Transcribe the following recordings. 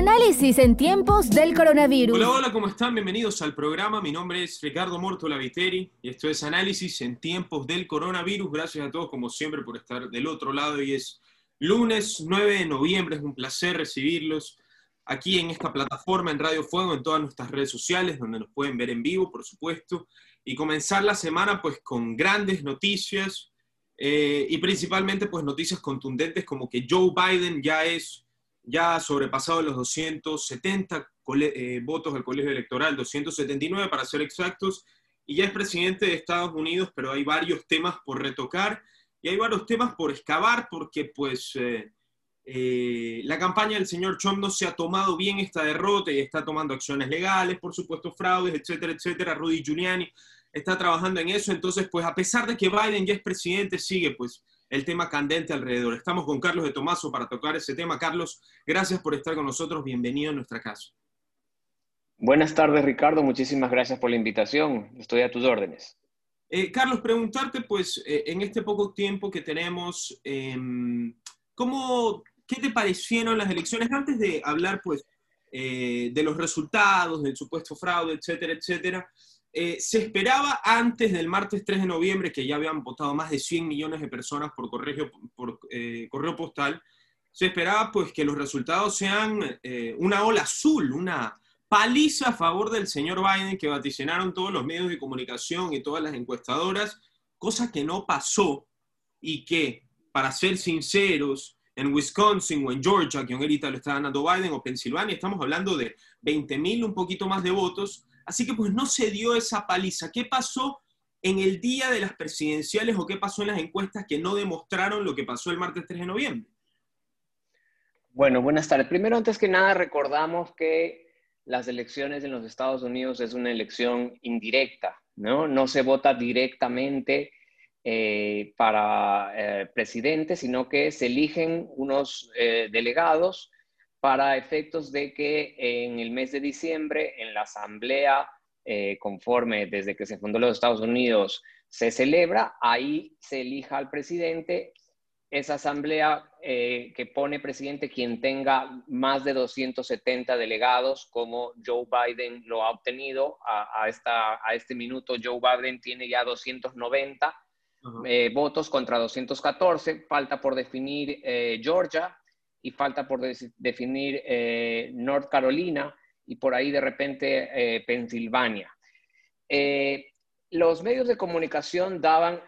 Análisis en tiempos del coronavirus. Hola, hola, ¿cómo están? Bienvenidos al programa. Mi nombre es Ricardo Mortola Viteri y esto es Análisis en tiempos del coronavirus. Gracias a todos, como siempre, por estar del otro lado. Hoy es lunes 9 de noviembre. Es un placer recibirlos aquí en esta plataforma, en Radio Fuego, en todas nuestras redes sociales, donde nos pueden ver en vivo, por supuesto. Y comenzar la semana, pues, con grandes noticias eh, y principalmente, pues, noticias contundentes como que Joe Biden ya es ya ha sobrepasado los 270 eh, votos del colegio electoral, 279 para ser exactos, y ya es presidente de Estados Unidos, pero hay varios temas por retocar y hay varios temas por excavar porque pues eh, eh, la campaña del señor Trump no se ha tomado bien esta derrota y está tomando acciones legales, por supuesto fraudes, etcétera, etcétera. Rudy Giuliani está trabajando en eso, entonces pues a pesar de que Biden ya es presidente, sigue pues el tema candente alrededor. Estamos con Carlos de Tomaso para tocar ese tema. Carlos, gracias por estar con nosotros. Bienvenido a nuestra casa. Buenas tardes, Ricardo. Muchísimas gracias por la invitación. Estoy a tus órdenes. Eh, Carlos, preguntarte, pues, eh, en este poco tiempo que tenemos, em, ¿cómo, ¿qué te parecieron las elecciones? Antes de hablar, pues, eh, de los resultados, del supuesto fraude, etcétera, etcétera, eh, se esperaba antes del martes 3 de noviembre, que ya habían votado más de 100 millones de personas por eh, correo postal, se esperaba pues que los resultados sean eh, una ola azul, una paliza a favor del señor Biden que vaticinaron todos los medios de comunicación y todas las encuestadoras, cosa que no pasó y que, para ser sinceros, en Wisconsin o en Georgia, que ahorita lo está ganando Biden, o Pensilvania, estamos hablando de 20 mil, un poquito más de votos, Así que pues no se dio esa paliza. ¿Qué pasó en el día de las presidenciales o qué pasó en las encuestas que no demostraron lo que pasó el martes 3 de noviembre? Bueno, buenas tardes. Primero, antes que nada, recordamos que las elecciones en los Estados Unidos es una elección indirecta, ¿no? No se vota directamente eh, para eh, presidente, sino que se eligen unos eh, delegados para efectos de que en el mes de diciembre, en la asamblea eh, conforme desde que se fundó los Estados Unidos, se celebra, ahí se elija al presidente, esa asamblea eh, que pone presidente quien tenga más de 270 delegados, como Joe Biden lo ha obtenido. A, esta, a este minuto. Joe Biden tiene ya 290 eh, votos contra 214, falta por definir Georgia, y falta por definir eh, North Carolina y por ahí de repente eh, Pensilvania. Eh, los medios de comunicación daban,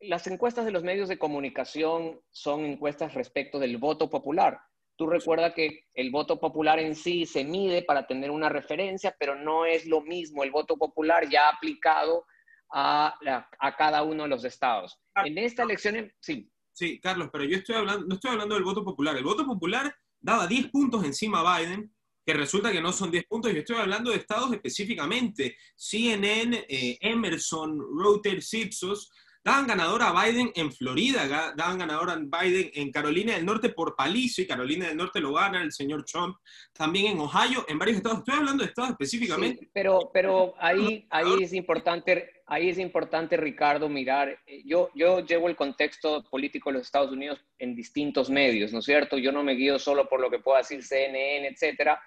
las encuestas de los medios de comunicación son encuestas respecto del voto popular. Tú recuerda que el voto popular en sí se mide para tener una referencia, pero no es lo mismo el voto popular ya aplicado a, a cada uno de los estados. Ah, en esta elección, sí. Sí, Carlos, pero yo estoy hablando, no estoy hablando del voto popular. El voto popular daba 10 puntos encima a Biden, que resulta que no son 10 puntos. Yo estoy hablando de estados específicamente. CNN, eh, Emerson, Reuters, Ipsos, daban ganador a Biden en Florida, daban ganador a Biden en Carolina del Norte por palizo, y Carolina del Norte lo gana el señor Trump, también en Ohio, en varios estados. Estoy hablando de estados específicamente. pero, pero ahí, ahí es importante ahí es importante, Ricardo, mirar, eh, yo, yo llevo el contexto político de los Estados Unidos en distintos medios, ¿no es cierto? Yo no me guío solo por lo que pueda decir CNN, etcétera.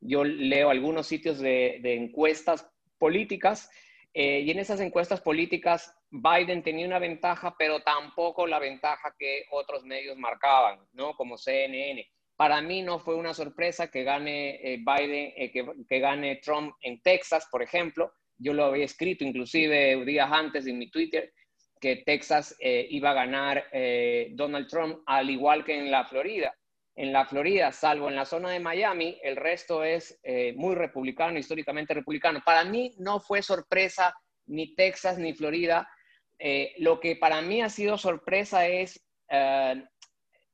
Yo leo algunos sitios de, encuestas políticas eh, y en esas encuestas políticas Biden tenía una ventaja, pero tampoco la ventaja que otros medios marcaban, ¿no? Como CNN. Para mí no fue una sorpresa que gane eh, Biden, que, que gane Trump en Texas, por ejemplo yo lo había escrito inclusive días antes en mi Twitter, que Texas eh, iba a ganar eh, Donald Trump, al igual que en la Florida. En la Florida, salvo en la zona de Miami, el resto es eh, muy republicano, históricamente republicano. Para mí no fue sorpresa ni Texas ni Florida. lo que para mí ha sido sorpresa es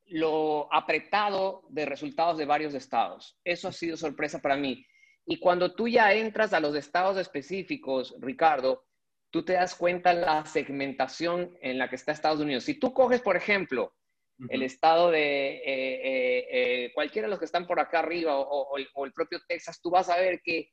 lo apretado de resultados de varios estados. Eso ha sido sorpresa para mí. Y cuando tú ya entras a los estados específicos, Ricardo, tú te das cuenta la segmentación en la que está Estados Unidos. Si tú coges, por ejemplo, el estado de eh, eh, eh, cualquiera de los que están por acá arriba o, el, propio Texas, tú vas a ver que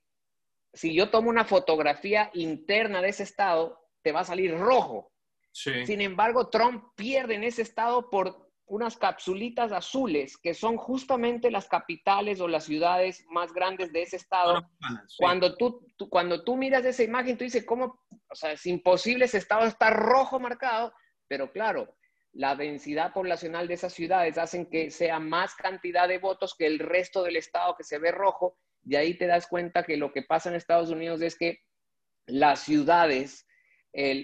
si yo tomo una fotografía interna de ese estado, te va a salir rojo. Sin embargo, Trump pierde en ese estado por unas capsulitas azules que son justamente las capitales o las ciudades más grandes de ese estado. Cuando, tú, cuando tú miras esa imagen, tú dices, ¿cómo? O sea, es imposible, ese estado está rojo marcado, pero claro, la densidad poblacional de esas ciudades hacen que sea más cantidad de votos que el resto del estado que se ve rojo. Y ahí te das cuenta que lo que pasa en Estados Unidos es que las ciudades,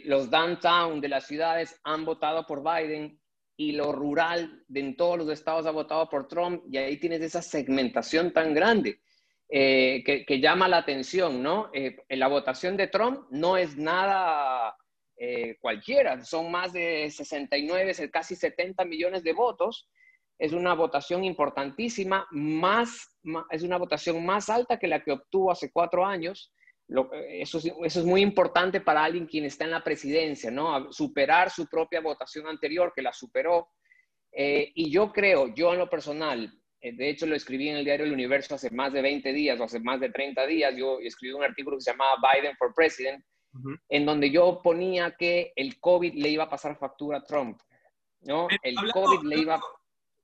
los downtown de las ciudades han votado por Biden y lo rural de en todos los estados ha votado por Trump y ahí tienes esa segmentación tan grande eh, que, llama la atención, ¿no? Eh, la votación de Trump no es nada eh, cualquiera, son más de 69, casi 70 millones de votos. Es una votación importantísima, más, es una votación más alta que la que obtuvo hace cuatro años. Eso, eso, es muy importante para alguien quien está en la presidencia, ¿no? Superar su propia votación anterior, que la superó. Eh, y yo creo, yo en lo personal, eh, de hecho lo escribí en el diario El Universo hace más de 20 días o hace más de 30 días, yo escribí un artículo que se llamaba Biden for President, en donde yo ponía que el COVID le iba a pasar factura a Trump. ¿no? Eh, el COVID le iba...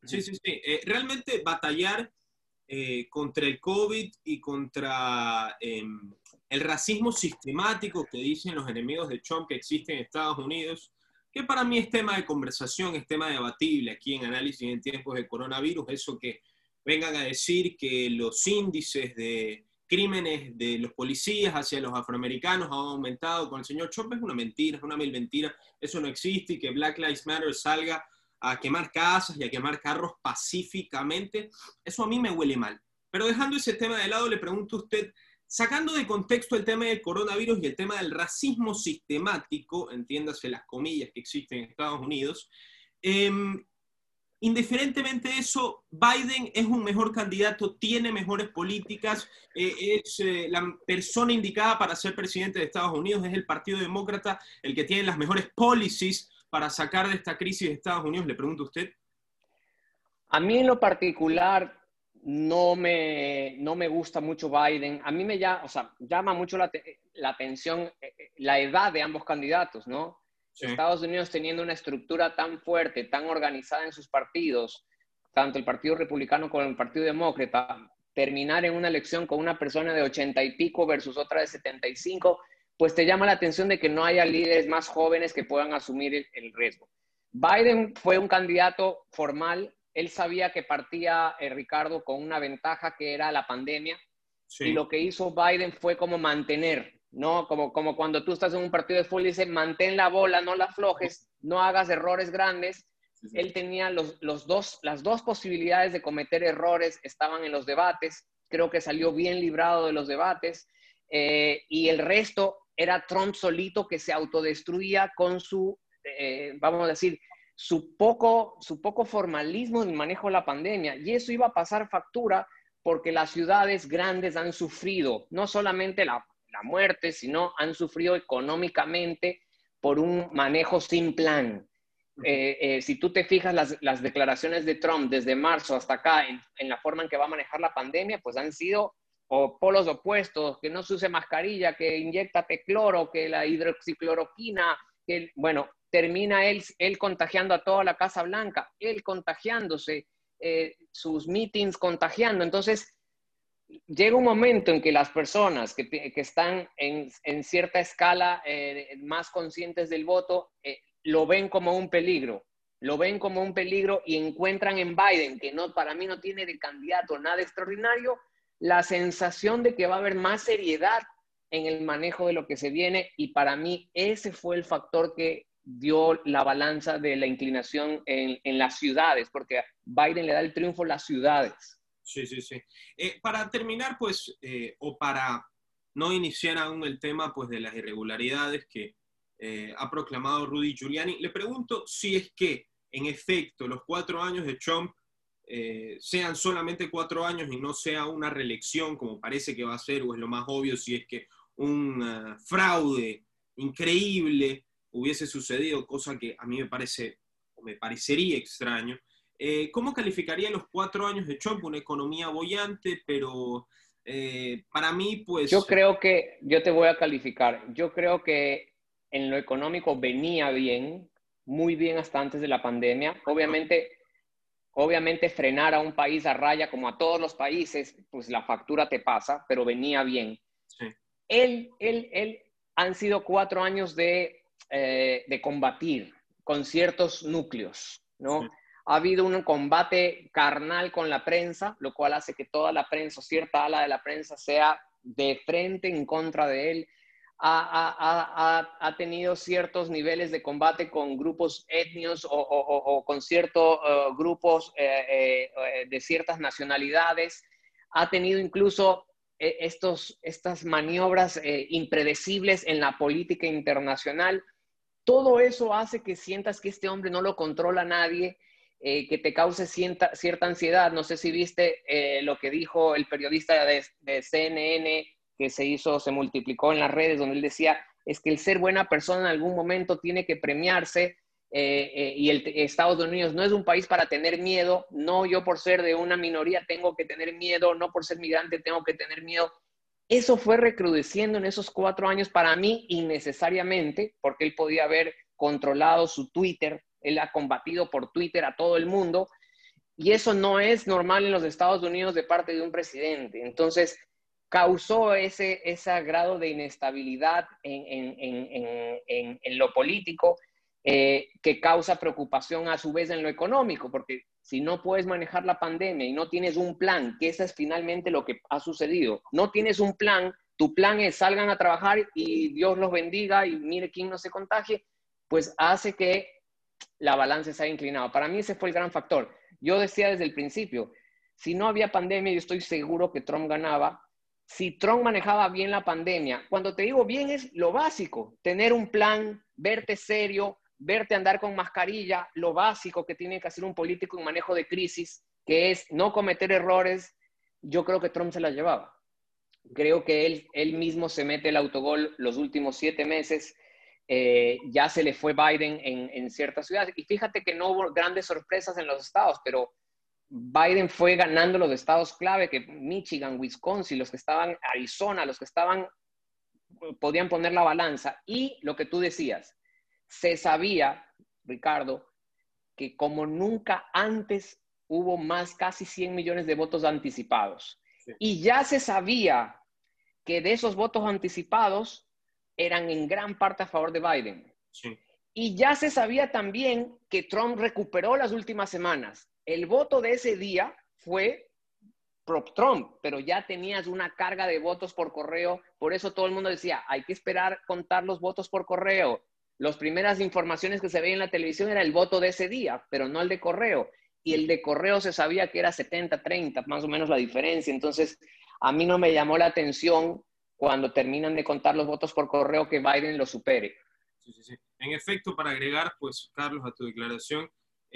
Sí, sí, sí. Eh, realmente batallar eh, contra el COVID y contra em, el racismo sistemático que dicen los enemigos de Trump que existe en Estados Unidos, que para mí es tema de conversación, es tema debatible aquí en análisis en tiempos de coronavirus, eso que vengan a decir que los índices de crímenes de los policías hacia los afroamericanos han aumentado con el señor Trump es una mentira, es una mil mentira, eso no existe y que Black Lives Matter salga a quemar casas y a quemar carros pacíficamente, eso a mí me huele mal. Pero dejando ese tema de lado, le pregunto a usted, sacando de contexto el tema del coronavirus y el tema del racismo sistemático, entiéndase las comillas que existen en Estados Unidos, eh, indiferentemente de eso, Biden es un mejor candidato, tiene mejores políticas, eh, es eh, la persona indicada para ser presidente de Estados Unidos, es el Partido Demócrata el que tiene las mejores policies para sacar de esta crisis de Estados Unidos. Le pregunto a usted. A mí en lo particular no me, no me gusta mucho Biden. A mí me llama, o sea, llama mucho la, la atención eh, la edad de ambos candidatos, ¿no? Estados Unidos teniendo una estructura tan fuerte, tan organizada en sus partidos, tanto el Partido Republicano como el Partido Demócrata, terminar en una elección con una persona de ochenta y pico versus otra de setenta y cinco, pues te llama la atención de que no haya líderes más jóvenes que puedan asumir el, riesgo. Biden fue un candidato formal, él sabía que partía eh, Ricardo con una ventaja que era la pandemia, y lo que hizo Biden fue como mantener ¿no? Como, como cuando tú estás en un partido de fútbol y dice, mantén la bola, no la aflojes, no hagas errores grandes. Él tenía los, los dos, las dos posibilidades de cometer errores, estaban en los debates, creo que salió bien librado de los debates, eh, y el resto era Trump solito que se autodestruía con su, eh, vamos a decir, su poco, su poco formalismo en el manejo de la pandemia. Y eso iba a pasar factura porque las ciudades grandes han sufrido, no solamente la, la muerte, sino han sufrido económicamente por un manejo sin plan. Eh, eh, si tú te fijas las, declaraciones de Trump desde marzo hasta acá en, la forma en que va a manejar la pandemia, pues han sido o polos opuestos, que no se use mascarilla, que inyectate cloro, que la hidroxicloroquina, que, bueno, termina él, él contagiando a toda la Casa Blanca, él contagiándose, eh, sus meetings contagiando. Entonces, llega un momento en que las personas que, están en, cierta escala eh, más conscientes del voto eh, lo ven como un peligro, lo ven como un peligro y encuentran en Biden, que no, para mí no tiene de candidato nada extraordinario, la sensación de que va a haber más seriedad en el manejo de lo que se viene y para mí ese fue el factor que dio la balanza de la inclinación en, en las ciudades, porque Biden le da el triunfo a las ciudades. Sí, sí, sí. Eh, para terminar, pues, eh, o para no iniciar aún el tema, pues, de las irregularidades que eh, ha proclamado Rudy Giuliani, le pregunto si es que, en efecto, los cuatro años de Trump sean solamente cuatro años y no sea una reelección, como parece que va a ser, o es lo más obvio, si es que un fraude increíble hubiese sucedido, cosa que a mí me parece, o me parecería extraño, eh, ¿Cómo calificaría los cuatro años de Trump? Una economía bollante, pero eh, para mí, pues... Yo creo que, yo te voy a calificar, yo creo que en lo económico venía bien, muy bien hasta antes de la pandemia. Obviamente Obviamente frenar a un país a raya como a todos los países, pues la factura te pasa, pero venía bien. Él, él, él, han sido cuatro años de, eh, de combatir con ciertos núcleos, ¿no? Ha habido un combate carnal con la prensa, lo cual hace que toda la prensa o cierta ala de la prensa sea de frente en contra de él. Ha, tenido ciertos niveles de combate con grupos etnios o, con ciertos eh, grupos eh, eh, de ciertas nacionalidades. Ha tenido incluso estos, estas maniobras impredecibles en la política internacional. Todo eso hace que sientas que este hombre no lo controla nadie eh, que te cause cierta, cierta, ansiedad. No sé si viste eh, lo que dijo el periodista de, CNN que se hizo, se multiplicó en las redes, donde él decía, es que el ser buena persona en algún momento tiene que premiarse eh, y el, Estados Unidos no es un país para tener miedo, no yo por ser de una minoría tengo que tener miedo, no por ser migrante tengo que tener miedo. Eso fue recrudeciendo en esos cuatro años para mí innecesariamente, porque él podía haber controlado su Twitter, él ha combatido por Twitter a todo el mundo y eso no es normal en los Estados Unidos de parte de un presidente. Entonces, causó ese, ese grado de inestabilidad en, lo político eh, que causa preocupación a su vez en lo económico, porque si no puedes manejar la pandemia y no tienes un plan, que eso es finalmente lo que ha sucedido, no tienes un plan, tu plan es salgan a trabajar y Dios los bendiga y mire quién no se contagie, pues hace que la balanza se ha inclinado. Para mí ese fue el gran factor. Yo decía desde el principio, si no había pandemia, yo estoy seguro que Trump ganaba. Si Trump manejaba bien la pandemia, cuando te digo bien es lo básico, tener un plan, verte serio, verte andar con mascarilla, lo básico que tiene que hacer un político en manejo de crisis, que es no cometer errores, yo creo que Trump se la llevaba. Creo que él, él mismo se mete el autogol los últimos siete meses eh, ya se le fue Biden en, ciertas ciudades. Y fíjate que no hubo grandes sorpresas en los estados, pero Biden fue ganando los estados clave, que Michigan, Wisconsin, los que estaban, Arizona, los que estaban, podían poner la balanza. Y lo que tú decías, se sabía, Ricardo, que como nunca antes hubo más, casi 100 millones de votos anticipados. Y ya se sabía que de esos votos anticipados, eran en gran parte a favor de Biden. Y ya se sabía también que Trump recuperó las últimas semanas. El voto de ese día fue pro Trump, pero ya tenías una carga de votos por correo. Por eso todo el mundo decía, hay que esperar contar los votos por correo. Las primeras informaciones que se veían en la televisión era el voto de ese día, pero no el de correo. Y el de correo se sabía que era 70-30, más o menos la diferencia. Entonces, a mí no me llamó la atención cuando terminan de contar los votos por correo que Biden lo supere. Sí, sí, sí. En efecto, para agregar, pues, Carlos, a tu declaración,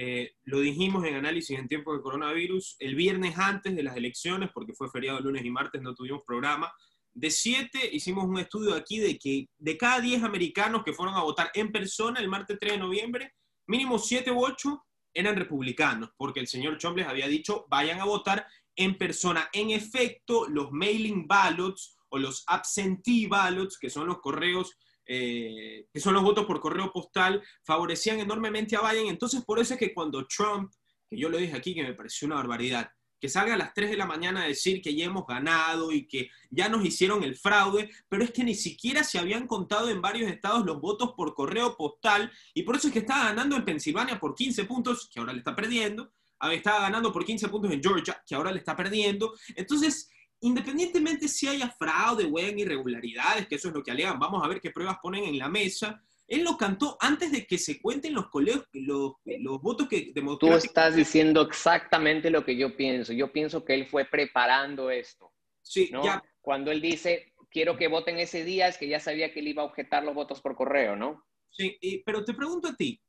eh, lo dijimos en análisis en tiempos de coronavirus, el viernes antes de las elecciones, porque fue feriado lunes y martes, no tuvimos programa. De siete, hicimos un estudio aquí de que de cada diez americanos que fueron a votar en persona el martes 3 de noviembre, mínimo siete u ocho eran republicanos, porque el señor Trump les había dicho vayan a votar en persona. En efecto, los mailing ballots o los absentee ballots, que son los correos, eh, que son los votos por correo postal, favorecían enormemente a Biden. Entonces, por eso es que cuando Trump, que yo lo dije aquí, que me pareció una barbaridad, que salga a las 3 de la mañana a decir que ya hemos ganado y que ya nos hicieron el fraude, pero es que ni siquiera se habían contado en varios estados los votos por correo postal y por eso es que estaba ganando en Pensilvania por 15 puntos, que ahora le está perdiendo, estaba ganando por 15 puntos en Georgia, que ahora le está perdiendo. Entonces, independientemente si haya fraude o irregularidades, que eso es lo que alegan, vamos a ver qué pruebas ponen en la mesa. Él lo cantó antes de que se cuenten los colegios, los, los votos que Tú estás diciendo exactamente lo que yo pienso. Yo pienso que él fue preparando esto. Sí, ya. Cuando él dice, quiero que voten ese día, es que ya sabía que él iba a objetar los votos por correo, ¿no? Sí, pero te pregunto a ti,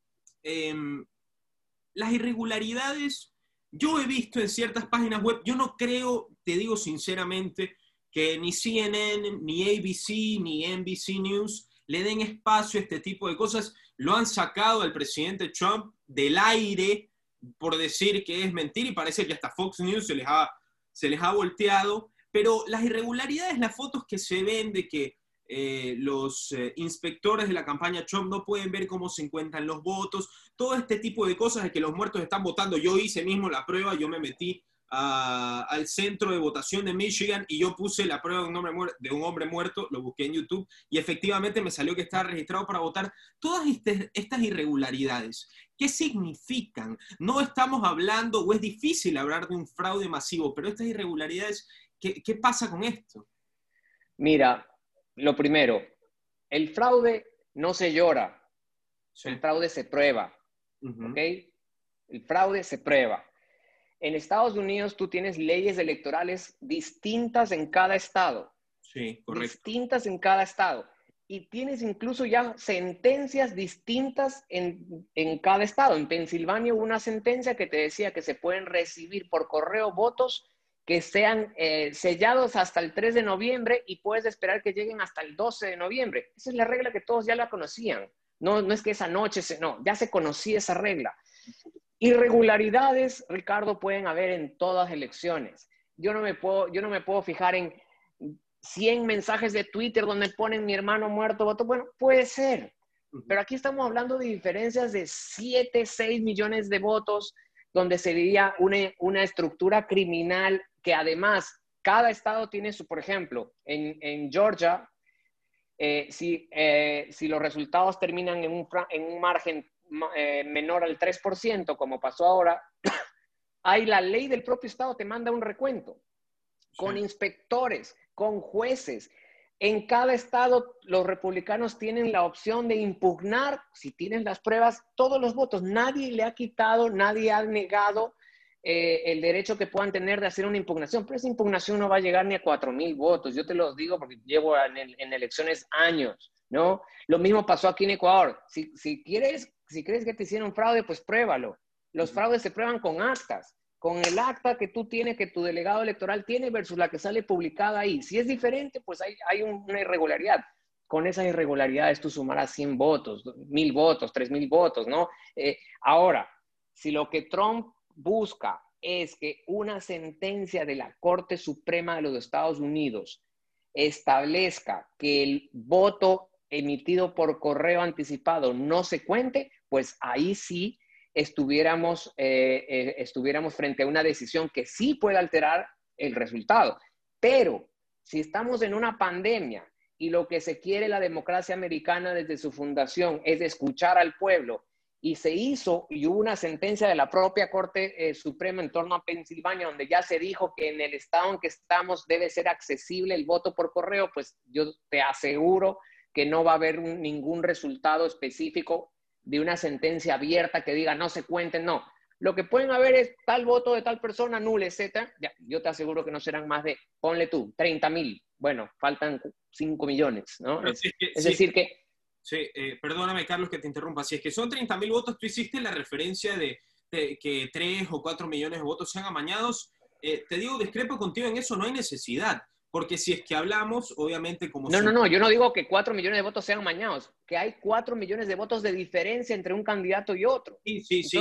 em, las irregularidades yo he visto en ciertas páginas web, yo no creo, te digo sinceramente, que ni CNN, ni ABC, ni NBC News le den espacio a este tipo de cosas. Lo han sacado al presidente Trump del aire por decir que es mentira y parece que hasta Fox News se les ha, volteado. Pero las irregularidades, las fotos que se ven de que eh, los eh, inspectores de la campaña Trump no pueden ver cómo se encuentran los votos, todo este tipo de cosas de que los muertos están votando. Yo hice mismo la prueba, yo me metí al centro de votación de Michigan y yo puse la prueba de un, hombre de un hombre muerto, lo busqué en YouTube y efectivamente me salió que estaba registrado para votar. Todas este, estas irregularidades, ¿qué significan? No estamos hablando, o es difícil hablar de un fraude masivo, pero estas irregularidades, ¿qué, qué pasa con esto? Mira, lo primero, el fraude no se llora, el fraude se prueba, ¿ok? El fraude se prueba. En Estados Unidos tú tienes leyes electorales distintas en cada estado. Sí, correcto. Distintas en cada estado. Y tienes incluso ya sentencias distintas en, en cada estado. En Pensilvania hubo una sentencia que te decía que se pueden recibir por correo votos que sean eh, sellados hasta el 3 de noviembre y puedes esperar que lleguen hasta el 12 de noviembre. Esa es la regla que todos ya la conocían. No, no es que esa noche, se, no, ya se conocía esa regla. Irregularidades, Ricardo, pueden haber en todas elecciones. Yo no me puedo, yo no me puedo fijar en 100 mensajes de Twitter donde ponen mi hermano muerto, voto. Bueno, puede ser. Pero aquí estamos hablando de diferencias de 7, 6 millones de votos, donde sería una, una estructura criminal que además cada estado tiene su, por ejemplo, en, en Georgia, eh, si, eh, si, los resultados terminan en un, en un margen eh, menor al 3%, como pasó ahora, hay la ley del propio Estado, te manda un recuento con inspectores, con jueces. En cada estado los republicanos tienen la opción de impugnar, si tienen las pruebas, todos los votos. Nadie le ha quitado, nadie ha negado eh, el derecho que puedan tener de hacer una impugnación, pero esa impugnación no va a llegar ni a 4 mil votos. Yo te lo digo porque llevo en, en, elecciones años, ¿no? Lo mismo pasó aquí en Ecuador. Si, si quieres si crees que te hicieron fraude, pues pruébalo. Los fraudes se prueban con actas, con el acta que tú tienes, que tu delegado electoral tiene versus la que sale publicada ahí. Si es diferente, pues hay, hay una irregularidad. Con esas irregularidades tú sumarás 100 votos, 1000 votos, 3000 votos, ¿no? Eh, ahora, si lo que Trump busca es que una sentencia de la Corte Suprema de los Estados Unidos establezca que el voto emitido por correo anticipado no se cuente, pues ahí sí estuviéramos, eh, eh, estuviéramos frente a una decisión que sí puede alterar el resultado. Pero si estamos en una pandemia y lo que se quiere la democracia americana desde su fundación es escuchar al pueblo y se hizo y hubo una sentencia de la propia Corte eh, Suprema en torno a Pensilvania donde ya se dijo que en el estado en que estamos debe ser accesible el voto por correo, pues yo te aseguro que no va a haber ningún resultado específico de una sentencia abierta que diga no se cuenten, no. Lo que pueden haber es tal voto de tal persona, nulo, etc. Ya, yo te aseguro que no serán más de, ponle tú, 30 mil. Bueno, faltan 5 millones, ¿no? Es, decir que... Sí, eh, perdóname, Carlos, que te interrumpa. Si es que son 30 mil votos, tú hiciste la referencia de, que 3 o 4 millones de votos sean amañados. Eh, te digo, discrepo contigo en eso, no hay necesidad. Porque si es que hablamos, obviamente como... No, no, no, yo no digo que cuatro millones de votos sean mañados, que hay cuatro millones de votos de diferencia entre un candidato y otro. Sí, sí, sí,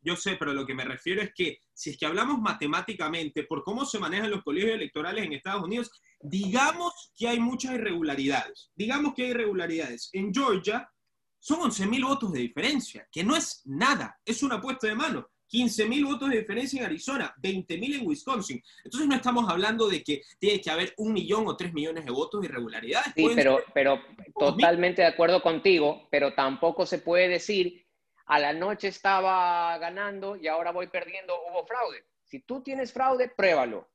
yo, sé, pero lo que me refiero es que si es que hablamos matemáticamente por cómo se manejan los colegios electorales en Estados Unidos, digamos que hay muchas irregularidades. Digamos que hay irregularidades. En Georgia son 11.000 votos de diferencia, que no es nada, es una apuesta de mano. 15.000 votos de diferencia en Arizona, 20.000 en Wisconsin. Entonces no estamos hablando de que tiene que haber un millón o tres millones de votos de irregularidades. Sí, pero, pero totalmente de acuerdo contigo, pero tampoco se puede decir a la noche estaba ganando y ahora voy perdiendo, hubo fraude. Si tú tienes fraude, pruébalo.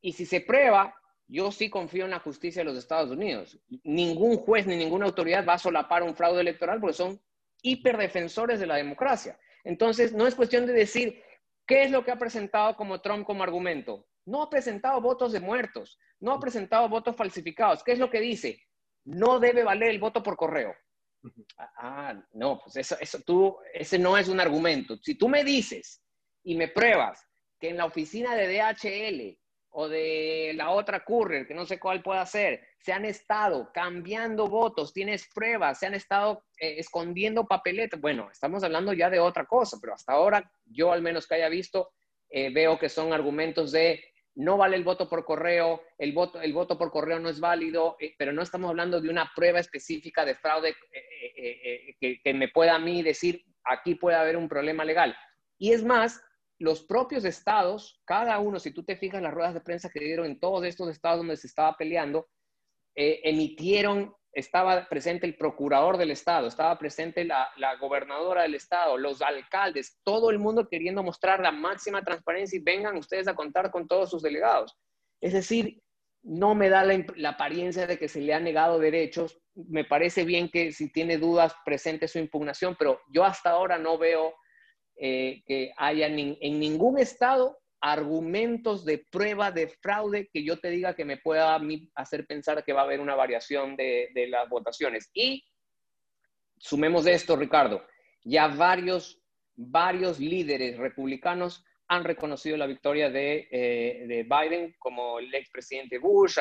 Y si se prueba, yo sí confío en la justicia de los Estados Unidos. Ningún juez ni ninguna autoridad va a solapar un fraude electoral porque son hiperdefensores de la democracia. Entonces, no es cuestión de decir qué es lo que ha presentado como Trump como argumento. No ha presentado votos de muertos, no ha presentado votos falsificados. ¿Qué es lo que dice? No debe valer el voto por correo. Ah, no, pues eso, eso tú, ese no es un argumento. Si tú me dices y me pruebas que en la oficina de DHL o de la otra courier, que no sé cuál pueda ser, se han estado cambiando votos, tienes pruebas, se han estado eh, escondiendo papeletas. Bueno, estamos hablando ya de otra cosa, pero hasta ahora yo al menos que haya visto, eh, veo que son argumentos de no vale el voto por correo, el voto, el voto por correo no es válido, eh, pero no estamos hablando de una prueba específica de fraude que, que me pueda a mí decir, aquí puede haber un problema legal. Y es más, los propios estados, cada uno, si tú te fijas las ruedas de prensa que dieron en todos estos estados donde se estaba peleando, eh, emitieron, estaba presente el procurador del estado, estaba presente la, gobernadora del estado, los alcaldes, todo el mundo queriendo mostrar la máxima transparencia y vengan ustedes a contar con todos sus delegados. Es decir, no me da la, la, apariencia de que se le ha negado derechos. Me parece bien que si tiene dudas presente su impugnación, pero yo hasta ahora no veo eh, que haya en ningún estado argumentos de prueba de fraude que yo te diga que me pueda hacer pensar que va a haber una variación de, las votaciones. Y sumemos esto, Ricardo, ya varios, varios líderes republicanos han reconocido la victoria de, eh, Biden, como el expresidente Bush,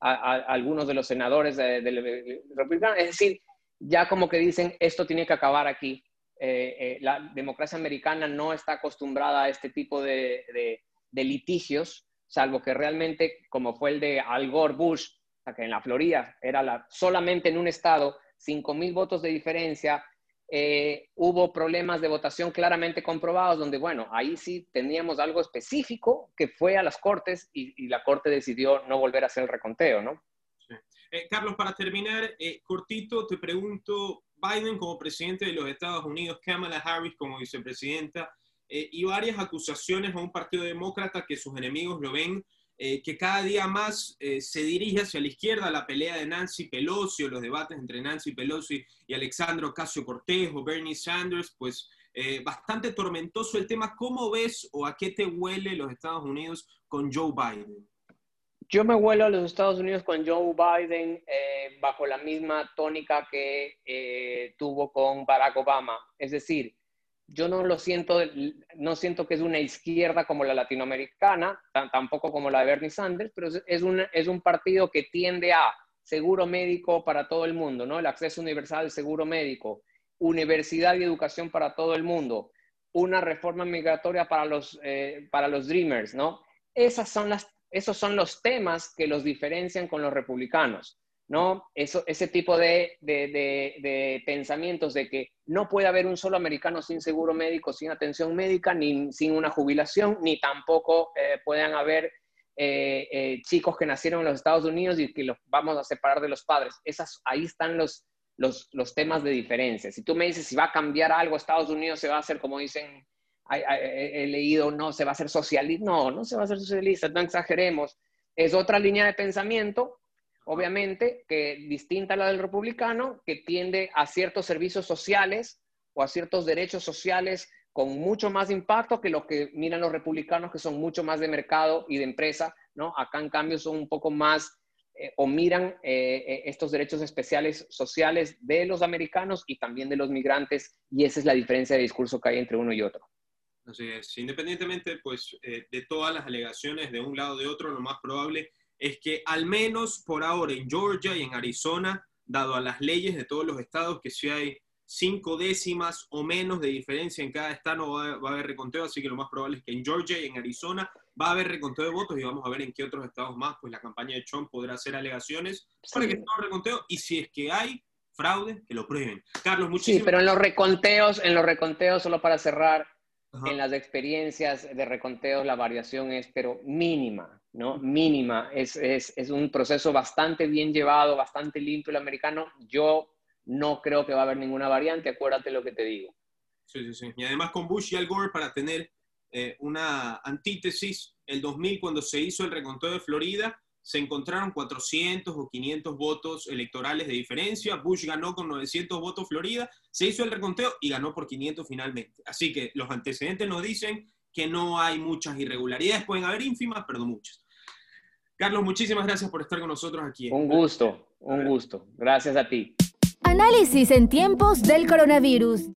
algunos de los senadores de, republicanos. Es decir, ya como que dicen, esto tiene que acabar aquí. Eh, eh, la democracia americana no está acostumbrada a este tipo de, litigios, salvo que realmente, como fue el de Al Gore Bush, que en la Florida era la, solamente en un estado, 5 mil votos de diferencia, eh, hubo problemas de votación claramente comprobados, donde, bueno, ahí sí teníamos algo específico que fue a las cortes y, la corte decidió no volver a hacer el reconteo, ¿no? Carlos, para terminar, cortito, te pregunto, Biden como presidente de los Estados Unidos, Kamala Harris como vicepresidenta, eh, y varias acusaciones a un partido demócrata que sus enemigos lo ven, eh, que cada día más eh, se dirige hacia la izquierda, la pelea de Nancy Pelosi o los debates entre Nancy Pelosi y Alexandro Ocasio Cortés o Bernie Sanders, pues bastante tormentoso el tema. ¿Cómo ves o a qué te huele los Estados Unidos con Joe Biden? Yo me vuelo a los Estados Unidos con Joe Biden eh, bajo la misma tónica que eh, tuvo con Barack Obama. Es decir, yo no lo siento, no siento que es una izquierda como la latinoamericana, tampoco como la de Bernie Sanders, pero es, un, es un partido que tiende a seguro médico para todo el mundo, ¿no? El acceso universal al seguro médico, universidad y educación para todo el mundo, una reforma migratoria para los, eh, para los Dreamers, ¿no? Esas son las esos son los temas que los diferencian con los republicanos, ¿no? Eso, ese tipo de, pensamientos de que no puede haber un solo americano sin seguro médico, sin atención médica, ni sin una jubilación, ni tampoco eh, puedan haber eh, eh, chicos que nacieron en los Estados Unidos y que los vamos a separar de los padres. Esas, ahí están los, los, los temas de diferencia. Si tú me dices si va a cambiar algo, Estados Unidos se va a hacer como dicen he leído, no, se va a hacer socialista. No, no se va a hacer socialista, no exageremos. Es otra línea de pensamiento, obviamente, que distinta a la del republicano, que tiende a ciertos servicios sociales o a ciertos derechos sociales con mucho más impacto que lo que miran los republicanos, que son mucho más de mercado y de empresa, ¿no? Acá, en cambio, son un poco más eh, o miran eh, eh, estos derechos especiales sociales de los americanos y también de los migrantes, y esa es la diferencia de discurso que hay entre uno y otro. Así es. Independientemente pues, eh, de todas las alegaciones de un lado o de otro, lo más probable es que al menos por ahora en Georgia y en Arizona, dado a las leyes de todos los estados, que si hay cinco décimas o menos de diferencia en cada estado va, a haber reconteo, así que lo más probable es que en Georgia y en Arizona va a haber reconteo de votos y vamos a ver en qué otros estados más, pues la campaña de Trump podrá hacer alegaciones para que todo reconteo y si es que hay fraude, que lo prueben. Carlos, muchísimas Sí, pero en los reconteos, en los reconteos, solo para cerrar, en las experiencias de reconteo la variación es, pero mínima, ¿no? Mínima. Es, es, es, un proceso bastante bien llevado, bastante limpio el americano. Yo no creo que va a haber ninguna variante, acuérdate lo que te digo. Sí, sí, sí. Y además con Bush y Al Gore para tener eh, una antítesis, el 2000 cuando se hizo el reconteo de Florida, se encontraron 400 o 500 votos electorales de diferencia. Bush ganó con 900 votos Florida, se hizo el reconteo y ganó por 500 finalmente. Así que los antecedentes nos dicen que no hay muchas irregularidades, pueden haber ínfimas, pero no muchas. Carlos, muchísimas gracias por estar con nosotros aquí. Un gusto, un gusto. Gracias a ti. Análisis en tiempos del coronavirus.